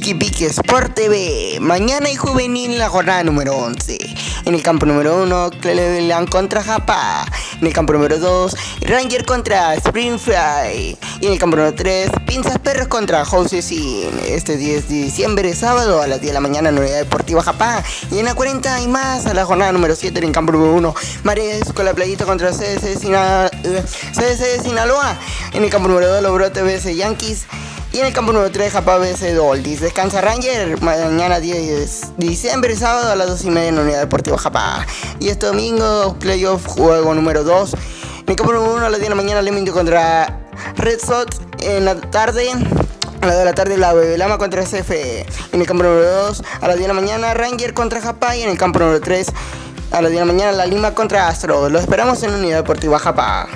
Piqui Piqui Sport TV. Mañana y juvenil la jornada número 11. En el campo número 1, Cleveland contra Japa. En el campo número 2, Ranger contra Springfly. Y en el campo número 3, Pinzas Perros contra Sin. Este 10 de diciembre, sábado, a las 10 de la mañana Unidad Deportiva Japá. Y en la 40 y más, a la jornada número 7 en el campo número 1, Mares con la playita contra CDC Sinaloa. En el campo número 2, los Brotes Yankees. Y en el campo número 3, Japá BC Doltis. Descansa Ranger mañana 10 de diciembre, sábado a las 2 y media en la Unidad Deportiva Japá. Y este domingo, playoff, juego número 2. En el campo número 1 a las 10 de la mañana, Lemington contra Red Sox. En la tarde, a las de la tarde, la Lama contra CFE. En el campo número 2, a las 10 de la mañana, Ranger contra Japá. Y en el campo número 3, a las 10 de la mañana, la Lima contra Astro. Lo esperamos en la Unidad Deportiva Japá.